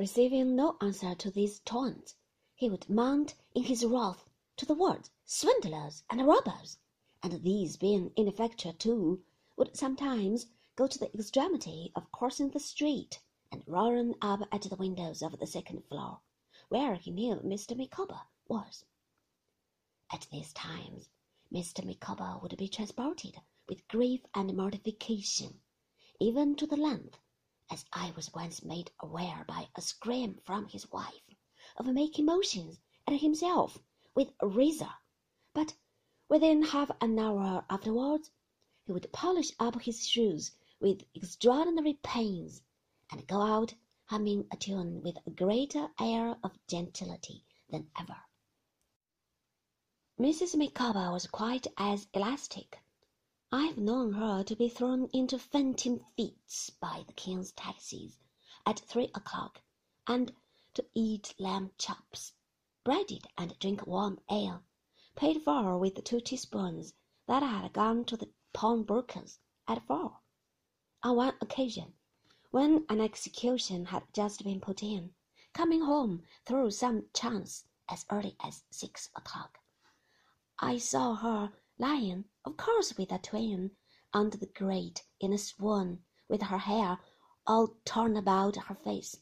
Receiving no answer to these taunts, he would mount in his wrath to the words swindlers and robbers, and these being ineffectual too, would sometimes go to the extremity of crossing the street and roaring up at the windows of the second floor, where he knew Mr. Micawber was. At these times Mr. Micawber would be transported with grief and mortification, even to the length, as I was once made aware by a scream from his wife, of making motions at himself with a razor; but within half an hour afterwards he would polish up his shoes with extraordinary pains, and go out humming a tune with a greater air of gentility than ever. Mrs. Micawber was quite as elastic. I have known her to be thrown into fainting fits by the King's taxis at three o'clock, and to eat lamb chops, breaded and drink warm ale, paid for with two teaspoons that had gone to the pawnbrokers at four. On one occasion, when an execution had just been put in, coming home through some chance as early as six o'clock. I saw her lying, of course with a twin, under the grate in a swoon, with her hair all torn about her face.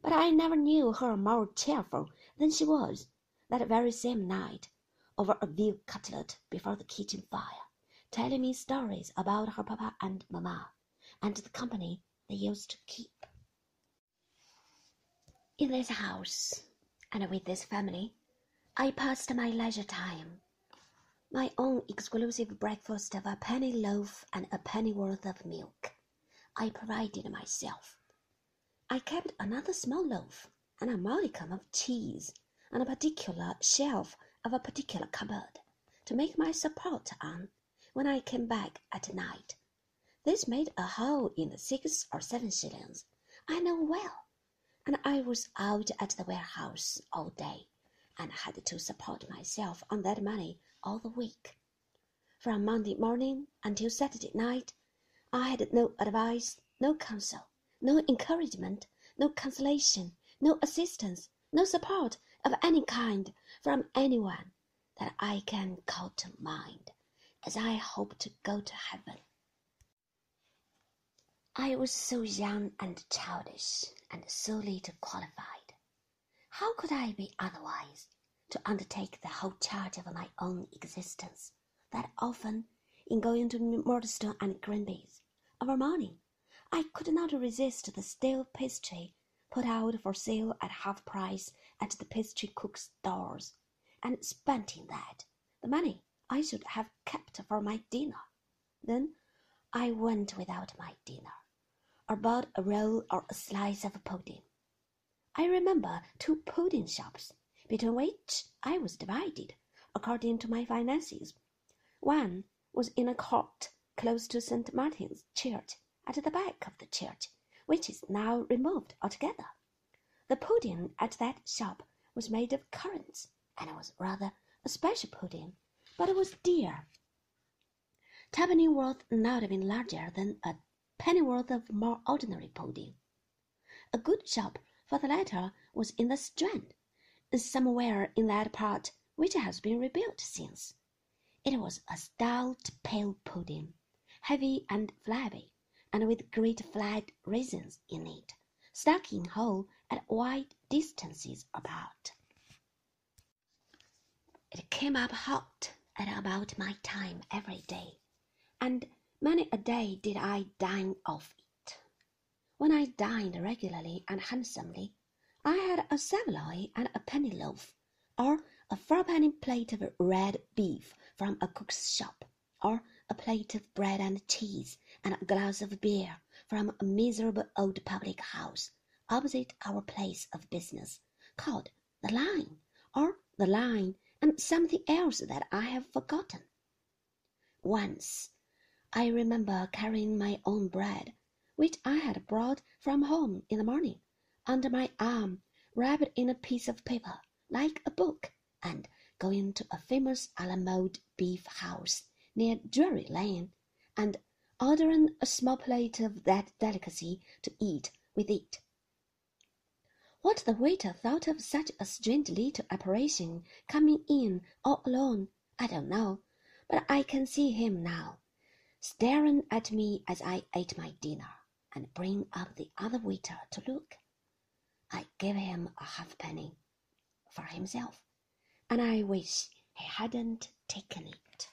But I never knew her more cheerful than she was, that very same night, over a veal cutlet before the kitchen fire, telling me stories about her papa and mamma, and the company they used to keep. In this house, and with this family, I passed my leisure time my own exclusive breakfast of a penny loaf and a pennyworth of milk I provided myself. I kept another small loaf and a modicum of cheese on a particular shelf of a particular cupboard to make my support on when I came back at night. This made a hole in the six or seven shillings, I know well, and I was out at the warehouse all day and had to support myself on that money all the week. From Monday morning until Saturday night, I had no advice, no counsel, no encouragement, no consolation, no assistance, no support of any kind from anyone that I can call to mind, as I hope to go to heaven. I was so young and childish, and so little qualified. How could I be otherwise? to undertake the whole charge of my own existence, that often, in going to Murdstone and Grinby's of a morning, I could not resist the stale pastry put out for sale at half price at the pastry cook's doors, and spent in that the money I should have kept for my dinner. Then I went without my dinner, or bought a roll or a slice of pudding. I remember two pudding shops between which I was divided according to my finances. One was in a court close to St. Martin's Church, at the back of the church, which is now removed altogether. The pudding at that shop was made of currants, and it was rather a special pudding, but it was dear. Twopennyworth not being larger than a pennyworth of more ordinary pudding. A good shop for the latter was in the Strand, somewhere in that part which has been rebuilt since. It was a stout pale pudding, heavy and flabby, and with great flat raisins in it, stuck in whole at wide distances apart. It came up hot at about my time every day, and many a day did I dine off it. When I dined regularly and handsomely, I had a saveloy and a penny loaf, or a fourpenny plate of red beef from a cook's shop, or a plate of bread and cheese and a glass of beer from a miserable old public house opposite our place of business, called the Lion, or the Lion and something else that I have forgotten. Once I remember carrying my own bread, which I had brought from home in the morning under my arm, wrapped in a piece of paper, like a book, and going to a famous a la mode beef house near Drury Lane, and ordering a small plate of that delicacy to eat with it. What the waiter thought of such a strange little apparition coming in all alone, I don't know, but I can see him now, staring at me as I ate my dinner, and bring up the other waiter to look. I gave him a halfpenny for himself, and I wish he hadn't taken it.